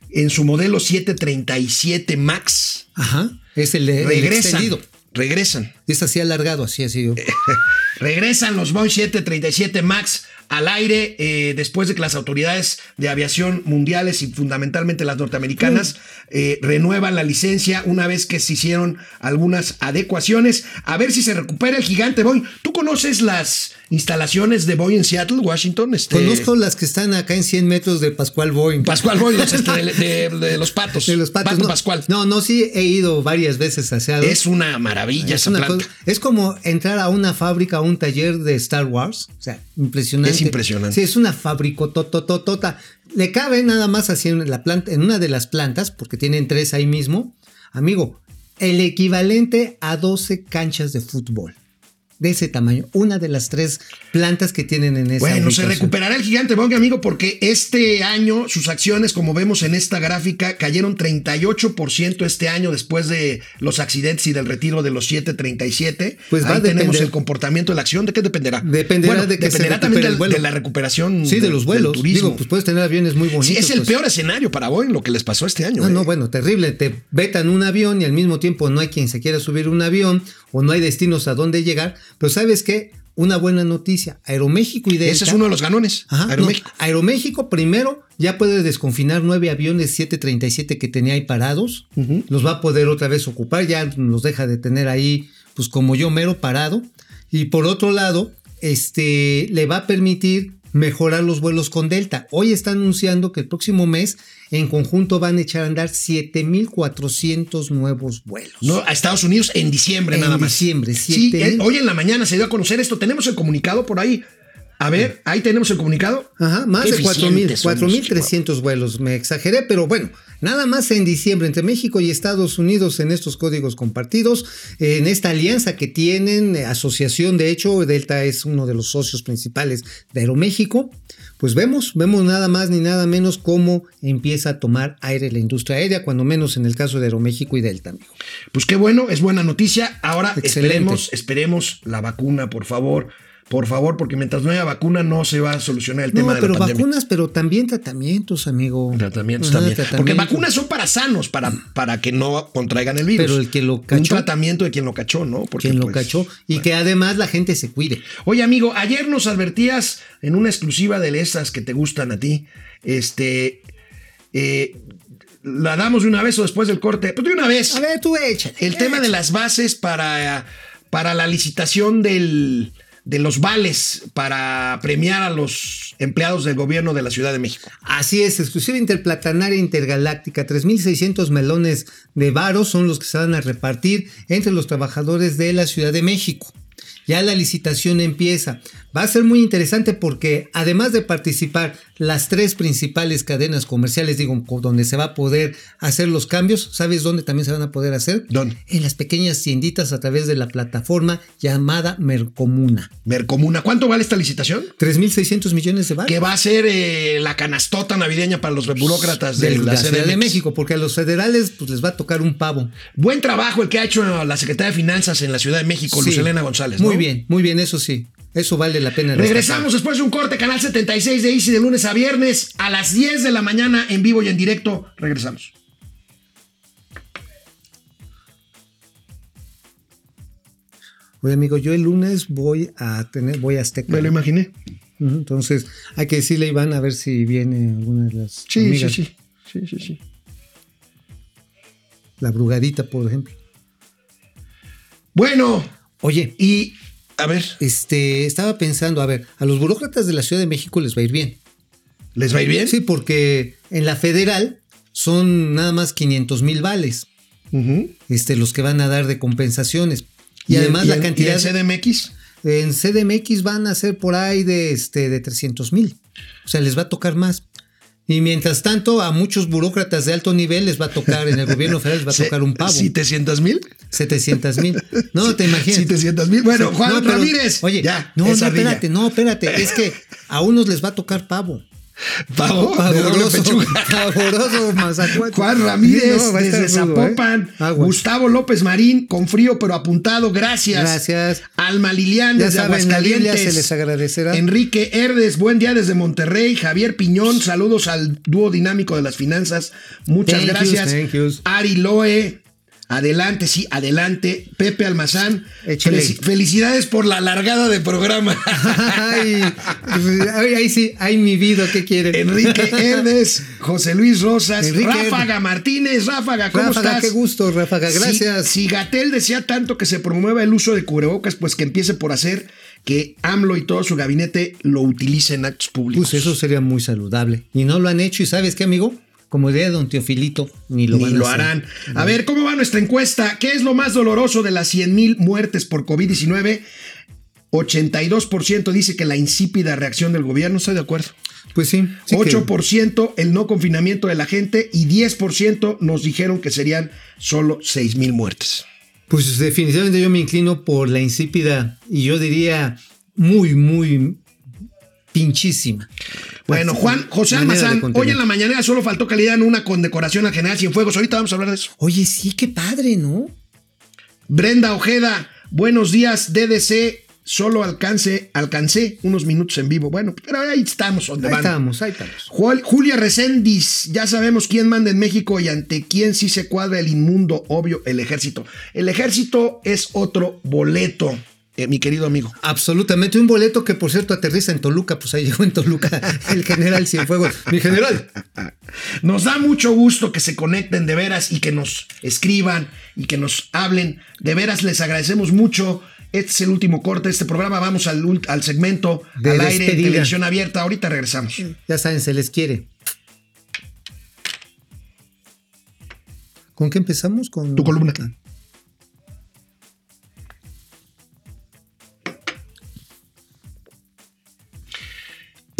en su modelo 737 MAX, Ajá. Es el, regresan. Regresan. Es así alargado, así así. Regresan los Boeing 737 MAX al aire eh, después de que las autoridades de aviación mundiales y fundamentalmente las norteamericanas eh, renuevan la licencia una vez que se hicieron algunas adecuaciones. A ver si se recupera el gigante Boeing. ¿Tú conoces las instalaciones de Boeing en Seattle, Washington? Este, Conozco las que están acá en 100 metros de Pascual Boeing. Pascual Boeing, este, de, de- de los patos. De los patos. Pato no, Pascual. No, no, sí he ido varias veces a Seattle. Es una maravilla Es, esa una planta. es como entrar a una fábrica, a un taller de Star Wars. O sea, impresionante. Es impresionante. Sí, es una fábrica totototota. Le cabe nada más así en la planta, en una de las plantas, porque tienen tres ahí mismo. Amigo, el equivalente a 12 canchas de fútbol. De ese tamaño. Una de las tres plantas que tienen en esa Bueno, se recuperará el gigante Boeing, amigo, porque este año sus acciones, como vemos en esta gráfica, cayeron 38% este año después de los accidentes y del retiro de los 737. Pues va Ahí a tenemos el comportamiento de la acción. ¿De qué dependerá? Dependerá Bueno, de que se dependerá recupere también del- vuelo. de la recuperación Sí, de del- los del vuelos. turismo. Digo, pues puedes tener aviones muy bonitos. sí, es el pues. peor escenario para Boeing lo que les pasó este año. No, ¿eh? no, bueno, terrible. Te vetan un avión y al mismo tiempo no hay quien se quiera subir un avión o no hay destinos a dónde llegar. Pero ¿sabes qué? Una buena noticia. Aeroméxico y Delta. Ese es uno de los ganones. Ajá, no, Aeroméxico. Aeroméxico primero ya puede desconfinar nueve aviones 737 que tenía ahí parados. Los va a poder otra vez ocupar. Ya los deja de tener ahí, pues como yo mero parado. Y por otro lado, este le va a permitir mejorar los vuelos con Delta. Hoy está anunciando que el próximo mes en conjunto van a echar a andar 7400 nuevos vuelos. No, a Estados Unidos en diciembre En nada más. diciembre, Sí, siete eh, hoy en la mañana se dio a conocer esto. Tenemos el comunicado por ahí. A ver, ahí tenemos el comunicado. Ajá, más Qué de 4.000, eficientes somos, 4.300 vuelos, me exageré, pero bueno, nada más en diciembre entre México y Estados Unidos en estos códigos compartidos, en esta alianza que tienen, eh, asociación de hecho, Delta es uno de los socios principales de Aeroméxico, pues vemos, vemos nada más ni nada menos cómo empieza a tomar aire la industria aérea, cuando menos en el caso de Aeroméxico y Delta, amigo. Pues qué bueno, es buena noticia. Ahora Excelente. esperemos, esperemos la vacuna, por favor, Por favor, porque mientras no haya vacuna no se va a solucionar el tema de pero la pandemia. vacunas, pero también tratamientos, amigo. Tratamientos Ajá, también. Porque vacunas son para sanos, para, para que no contraigan el virus. Pero el que lo Un cachó. tratamiento de quien lo cachó, ¿no? Porque, Quien lo pues, cachó. Y que además la gente se cuide. Oye, amigo, ayer nos advertías en una exclusiva de esas que te gustan a ti. Este. eh, la damos de una vez o después del corte. Pues de una vez. A ver, tú échale. El tema de las bases para, para la licitación del, de los vales para premiar a los empleados del gobierno de la Ciudad de México. Así es, exclusiva interplatanaria intergaláctica. 3.600 melones de varos son los que se van a repartir entre los trabajadores de la Ciudad de México. Ya la licitación empieza. Va a ser muy interesante porque además de participar las tres principales cadenas comerciales, digo, donde se va a poder hacer los cambios, ¿sabes dónde también se van a poder hacer? ¿Dónde? En las pequeñas tienditas a través de la plataforma llamada Mercomuna. Mercomuna. ¿Cuánto vale esta licitación? 3.600 millones de varos. Que va a ser eh, la canastota navideña para los burócratas de, de la, la Ciudad de. México, porque a los federales pues, les va a tocar un pavo. Buen trabajo el que ha hecho la Secretaría de Finanzas en la Ciudad de México, Sí. Elena González. ¿no? Muy bien, muy bien, eso sí. Eso vale la pena. Regresamos después de un corte, canal 76 de Easy de lunes a viernes a las 10 de la mañana en vivo y en directo. Regresamos. Oye, amigo, yo el lunes voy a tener, voy a Azteca. Me lo imaginé. Entonces, hay que decirle a Iván a ver si viene alguna de las Sí, amigas. sí, sí. Sí, sí, sí. La brugadita, por ejemplo. Bueno, Oye, y a ver, este, estaba pensando, a ver, a los burócratas de la Ciudad de México les va a ir bien. ¿les va a ir bien? Sí, porque en la federal son nada más 500 mil vales, este, los que van a dar de compensaciones. Y, además la en- cantidad... y en CDMX? En CDMX van a ser por ahí de, este, de 300 mil. O sea, les va a tocar más. Y mientras tanto, a muchos burócratas de alto nivel les va a tocar, en el gobierno federal les va a tocar un pavo. ¿700 mil? 700 mil. No, te imaginas. 700 mil. Bueno, Juan No, pero- Ramírez. Oye, ya, no, no, ardilla. espérate, no, espérate. Es que a unos les va a tocar pavo. Pavo, Pavoroso. Juan Ramírez, No, desde rudo, ¿eh? Zapopan. Gustavo López Marín, con frío pero apuntado, gracias. Gracias. Alma Lilian, Ya desde saben, Aguascalientes. se les agradecerá. Enrique Herdes, buen día desde Monterrey. Javier Piñón, saludos al dúo dinámico de las finanzas. Muchas Thank gracias. yous, thank yous. Ari Loe, adelante, sí, adelante. Pepe Almazán, felicidades por la largada de programa. Ay, ay, ahí sí, ay, mi vida, ¿qué quieren? Enrique Herdes, José Luis Rosas, Enrique Ráfaga Martínez, Ráfaga, ¿cómo Ráfaga, estás? qué gusto, Ráfaga, Si- gracias. Si, Gatel decía tanto que se promueva el uso de cubrebocas, pues que empiece por hacer que AMLO y todo su gabinete lo utilicen en actos públicos. Pues eso sería muy saludable. Y no lo han hecho, y ¿sabes qué, amigo? Como diría don Teofilito, ni lo Ni van a lo hacer. harán. A ver, ¿cómo va nuestra encuesta? ¿Qué es lo más doloroso de las 100 mil muertes por COVID-19? 82% dice que la insípida reacción del gobierno, estoy de acuerdo. Pues sí. sí que- 8% el no confinamiento de la gente y 10% nos dijeron que serían solo 6 mil muertes. Pues definitivamente yo me inclino por la insípida y yo diría muy, muy pinchísima. Bueno, Juan José Almazán, hoy en la mañana solo faltó le dieran una condecoración al general Cienfuegos. Ahorita vamos a hablar de eso. Oye, sí, qué padre, ¿no? Brenda Ojeda, buenos días, DDC. Solo alcance, alcancé unos minutos en vivo. Bueno, pero ahí estamos, donde Ahí van. estamos, ahí estamos. Juan- Julia Recendis, ya sabemos quién manda en México y ante quién sí se cuadra el inmundo, obvio, el ejército. El ejército es otro boleto, eh, mi querido amigo. Absolutamente. Un boleto que, por cierto, aterriza en Toluca. Pues ahí llegó en Toluca el general Cienfuegos. Mi general. Nos da mucho gusto que se conecten de veras y que nos escriban y que nos hablen. De veras les agradecemos mucho. Este es el último corte de este programa. Vamos al, al segmento De al aire, televisión abierta. Ahorita regresamos. Ya saben, se les quiere. ¿Con qué empezamos? Con Tu columna.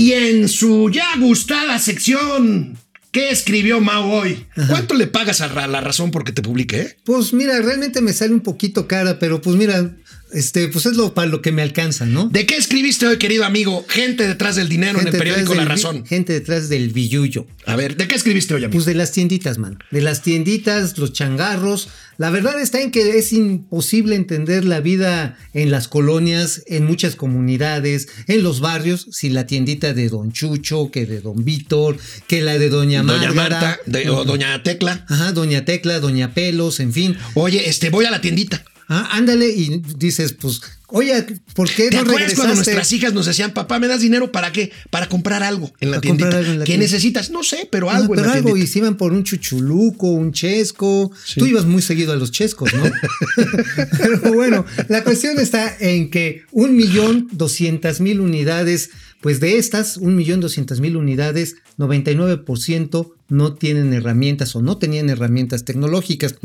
Y en su ya gustada sección, ¿qué escribió Mau hoy? ¿Cuánto le pagas a la razón porque te publique? eh? Pues mira, realmente me sale un poquito cara, pero pues mira, este, pues es lo para lo que me alcanza, ¿no? ¿De qué escribiste hoy, querido amigo? Gente detrás del dinero en el periódico La Razón. Gente detrás del billullo. A ver, ¿de qué escribiste hoy, amigo? Pues de las tienditas, man. De las tienditas, los changarros. La verdad está en que es imposible entender la vida en las colonias, en muchas comunidades, en los barrios, si la tiendita de Don Chucho, que de Don Víctor, que la de Doña Marta. Doña Marta, de- o Doña Tecla. Ajá, Doña Tecla, Doña Pelos, en fin. Oye, este, voy a la tiendita. Ah, ándale y dices, pues, oye, ¿por qué ¿Te no acuerdas cuando nuestras hijas nos decían, papá, ¿me das dinero para qué? Para comprar algo en la Para tiendita. comprar algo en la ¿Qué necesitas? No sé, pero algo pero en la algo, y se iban por un chuchuluco, un chesco. Tú ibas muy seguido a los chescos, ¿no? pero bueno, la cuestión está en que un millón doscientas mil unidades, pues de estas, un millón doscientas mil unidades, 99% no tienen herramientas o no tenían herramientas tecnológicas.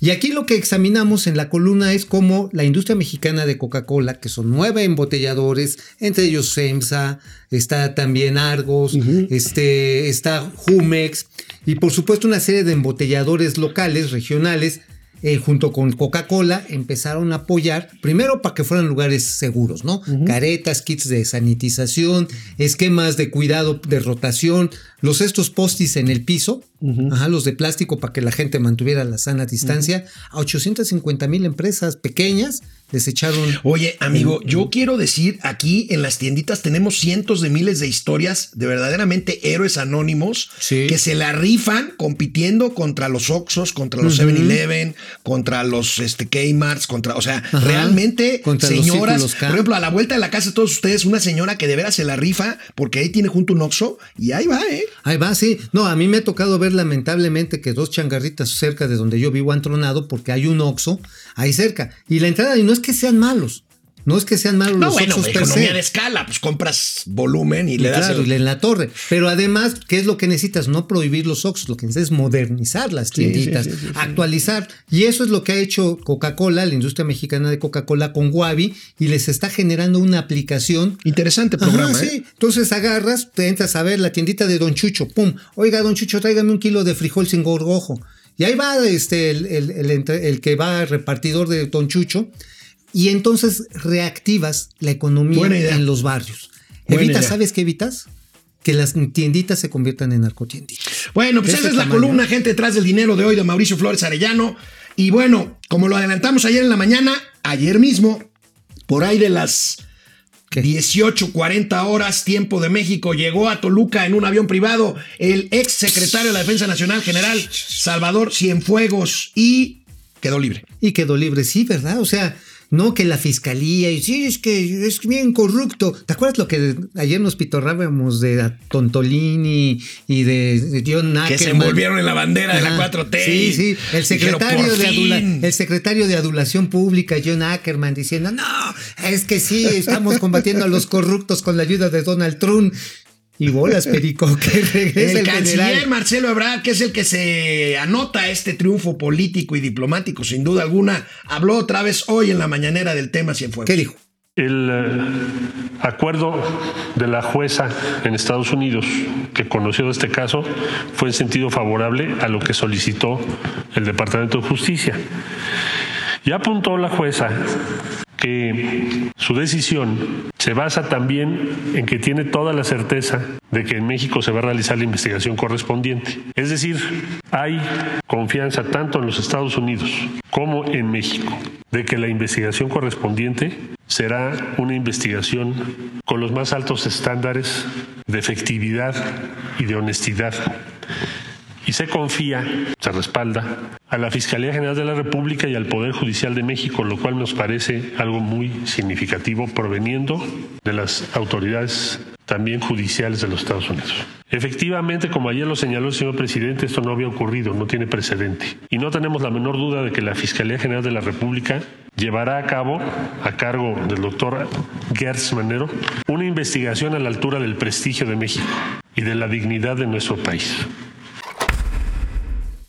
Y aquí lo que examinamos en la columna es cómo la industria mexicana de Coca-Cola, que son nueve embotelladores, entre ellos FEMSA, está también Argos, este, está Jumex, y por supuesto una serie de embotelladores locales, regionales, eh, junto con Coca-Cola, empezaron a apoyar, primero para que fueran lugares seguros, ¿no? Caretas, kits de sanitización, esquemas de cuidado de rotación, los estos postis en el piso, ajá, los de plástico para que la gente mantuviera la sana distancia, a 850 mil empresas pequeñas les echaron... Oye, amigo, yo quiero decir, aquí en las tienditas tenemos cientos de miles de historias de verdaderamente héroes anónimos Sí. que se la rifan compitiendo contra los Oxxos, contra los 7-Eleven, contra los este, Kmarts, contra, o sea, Ajá. realmente Contra señoras, por ejemplo, a la vuelta de la casa de todos ustedes, una señora que de veras se la rifa porque ahí tiene junto un Oxxo y ahí va, ¿eh? Ahí va, sí. No, a mí me ha tocado ver lamentablemente que dos changarritas cerca de donde yo vivo han tronado porque hay un Oxxo ahí cerca. Y la entrada, y no es que sean malos, no es que sean malos No, los bueno, economía de escala, pues compras volumen y le das claro, el- en la torre. Pero además, ¿qué es lo que necesitas? No prohibir los Oxxos, lo que necesitas es modernizar las tienditas, sí, sí, sí, sí. actualizar. Y eso es lo que ha hecho Coca-Cola, la industria mexicana de Coca-Cola con Wabi, y les está generando una aplicación Interesante programa. ¿eh? Entonces agarras, te entras a ver la tiendita de Don Chucho, pum. Oiga, Don Chucho, tráigame un kilo de frijol sin gorgojo. Y ahí va este, el, el- el el que va repartidor de Don Chucho. Y entonces reactivas la economía en los barrios. Buena evitas, idea. ¿sabes qué evitas? Que las tienditas se conviertan en narcotienditas. Bueno, pues esa es la columna, gente detrás del dinero de hoy de Mauricio Flores Arellano. Y bueno, como lo adelantamos ayer en la mañana, ayer mismo, por ahí de las ¿Qué? 18:40 horas, tiempo de México, llegó a Toluca en un avión privado el ex secretario de la Defensa Nacional, general Salvador Cienfuegos, y quedó libre. Y quedó libre, sí, ¿verdad? O sea, no que la fiscalía, y sí, es que es bien corrupto. ¿Te acuerdas lo que ayer nos pitorrábamos de Tontolini y de, de John Que Ackerman? se envolvieron en la bandera de la Ajá. 4T. Sí, sí. El secretario, "Por de adula- fin". el secretario de Adulación Pública, John Ackerman, diciendo, no, es que sí, estamos combatiendo a los corruptos con la ayuda de Donald Trump. Y bolas, Perico, que regresa El, el, canciller general. Marcelo Ebrard, que es el que se anota este triunfo político y diplomático, sin duda alguna, habló otra vez hoy en la mañanera del tema Cienfuegos. ¿Qué dijo? El eh, acuerdo de la jueza en Estados Unidos que conoció este caso fue en sentido favorable a lo que solicitó el Departamento de Justicia. Y apuntó la jueza que su decisión se basa también en que tiene toda la certeza de que en México se va a realizar la investigación correspondiente. Es decir, hay confianza tanto en los Estados Unidos como en México de que la investigación correspondiente será una investigación con los más altos estándares de efectividad y de honestidad y se confía, se respalda a la Fiscalía General de la República y al Poder Judicial de México, lo cual nos parece algo muy significativo proveniendo de las autoridades también judiciales de los Estados Unidos. Efectivamente, como ayer lo señaló el señor presidente, esto no había ocurrido, no tiene precedente. Y no tenemos la menor duda de que la Fiscalía General de la República llevará a cabo, a cargo del doctor Gertz Manero, una investigación a la altura del prestigio de México y de la dignidad de nuestro país.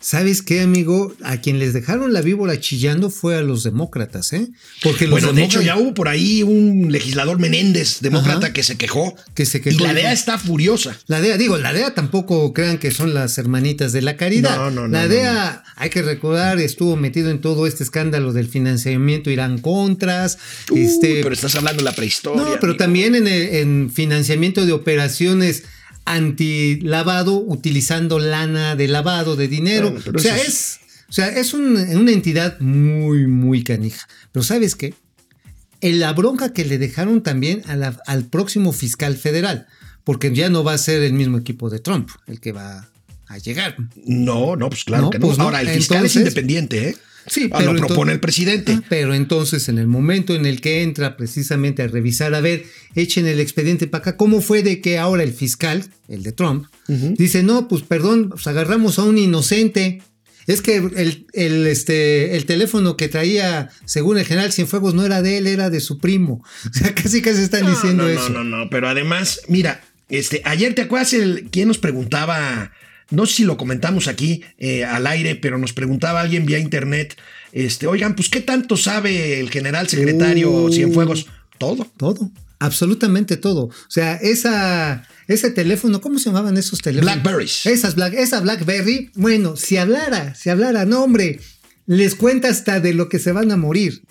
¿Sabes qué, amigo? A quien les dejaron la víbora chillando fue a los demócratas, ¿eh? Porque los bueno, de hecho ya hubo por ahí un legislador Menéndez, demócrata, que se quejó. Que se quejó. Y la DEA está furiosa. La DEA, digo, la DEA tampoco crean que son las hermanitas de la caridad. No, no, no. La DEA, hay que recordar, estuvo metido en todo este escándalo del financiamiento Irán Contras. Uh, este, pero estás hablando de la prehistoria. No, pero amigo. también en, en financiamiento de operaciones antilavado utilizando lana de lavado de dinero. Bueno, o sea, es... o sea, es un, una entidad muy, muy canija. Pero ¿sabes qué? En la bronca que le dejaron también a la, al próximo fiscal federal, porque ya no va a ser el mismo equipo de Trump el que va a llegar. No, no, pues claro No, que no. pues no. Ahora, el fiscal Entonces- es independiente, ¿eh? Sí, Ah, pero lo propone entonces- el presidente. Ah, pero entonces, en el momento en el que entra precisamente a revisar, a ver, echen el expediente para acá, ¿cómo fue de que ahora el fiscal, el de Trump, dice, no, pues perdón, pues agarramos a un inocente? Es que el, el, este, el teléfono que traía, según el general Cienfuegos, no era de él, era de su primo. O sea, casi casi están No, diciendo no, eso. No, no, no, pero además, mira, este, ayer te acuerdas el, quién nos preguntaba, no sé si lo comentamos aquí eh, al aire, pero nos preguntaba alguien vía internet, este, oigan, pues qué tanto sabe el general secretario Uh. Cienfuegos, todo. Todo, absolutamente todo. O sea, esa, ese teléfono, ¿cómo se llamaban esos teléfonos? Blackberries. Esas Black, esa Blackberry, bueno, si hablara, si hablara, no, hombre, les cuenta hasta de lo que se van a morir.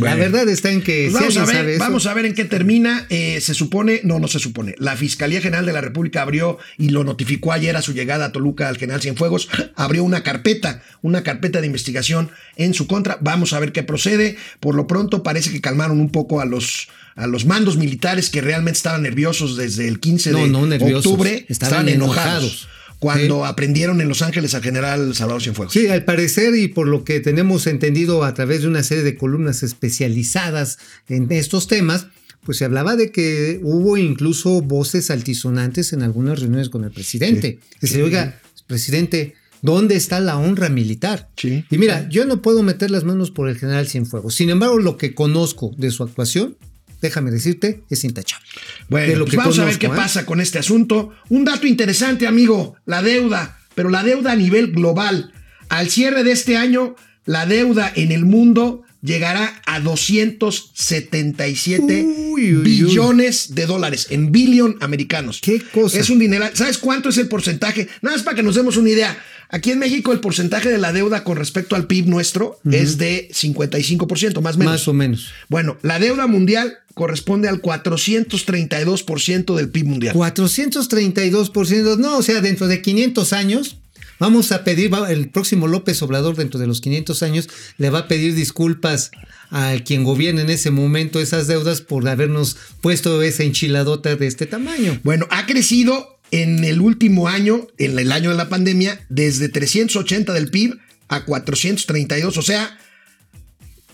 La verdad está en que Pues si vamos, a ver, sabe eso- vamos a ver en qué termina. Eh, se supone, no, no se supone. La Fiscalía General de la República abrió y lo notificó ayer a su llegada a Toluca al general Cienfuegos. Abrió una carpeta, una carpeta de investigación en su contra. Vamos a ver qué procede. Por lo pronto parece que calmaron un poco a los, a los mandos militares que realmente estaban nerviosos desde el 15 No, de no octubre. estaban enojados. Cuando aprendieron en Los Ángeles al general Salvador Cienfuegos. Sí, al parecer y por lo que tenemos entendido a través de una serie de columnas especializadas en estos temas, pues se hablaba de que hubo incluso voces altisonantes en algunas reuniones con el presidente. Dice, oiga, presidente, ¿dónde está la honra militar? Sí. Y mira, yo no puedo meter las manos por el general Cienfuegos. Sin embargo, lo que conozco de su actuación, déjame decirte, es intachable. Bueno, lo pues que vamos a ver qué ¿eh? pasa con este asunto. Un dato interesante, amigo, la deuda, pero la deuda a nivel global. Al cierre de este año, la deuda en el mundo llegará a 277 Uy, uy, uy. billones de dólares, en billón americanos. ¿Qué cosa? Es un dinero. ¿Sabes cuánto es el porcentaje? Nada más para que nos demos una idea. Aquí en México el porcentaje de la deuda con respecto al PIB nuestro es de 55%, más o menos. Más o menos. Bueno, la deuda mundial corresponde al 432% del PIB mundial. 432%, no, o sea, dentro de 500 años, vamos a pedir, el próximo López Obrador dentro de los 500 años le va a pedir disculpas a quien gobierne en ese momento esas deudas por habernos puesto esa enchiladota de este tamaño. Bueno, ha crecido en el último año, en el año de la pandemia, desde 380 del PIB a 432, o sea,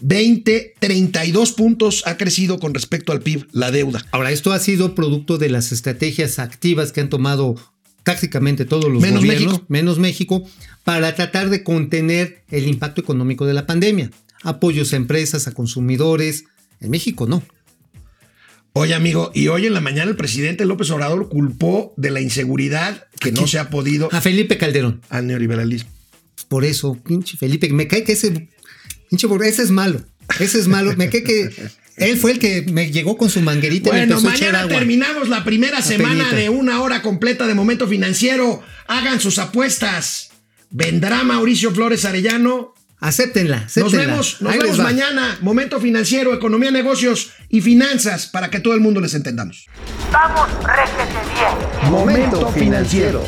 20, 32 puntos ha crecido con respecto al PIB la deuda. Ahora, esto ha sido producto de las estrategias activas que han tomado prácticamente todos los Menos gobiernos, México. menos México, para tratar de contener el impacto económico de la pandemia. Apoyos a empresas, a consumidores. En México no. Oye, amigo, y hoy en la mañana el presidente López Obrador culpó de la inseguridad que no se ha podido A Felipe Calderón. al neoliberalismo. Por eso, pinche Felipe, me cae que ese, pinche, ese es malo. Ese es malo. Me cae que él fue el que me llegó con su manguerita y me Bueno, a echar mañana agua. terminamos la primera semana penita. de una hora completa de momento financiero. Hagan sus apuestas. Vendrá Mauricio Flores Arellano. Acéptenla, Nos vemos, nos Ahí vemos mañana. Momento financiero, economía, negocios y finanzas para que todo el mundo les entendamos. Vamos, réjete bien. Momento financiero.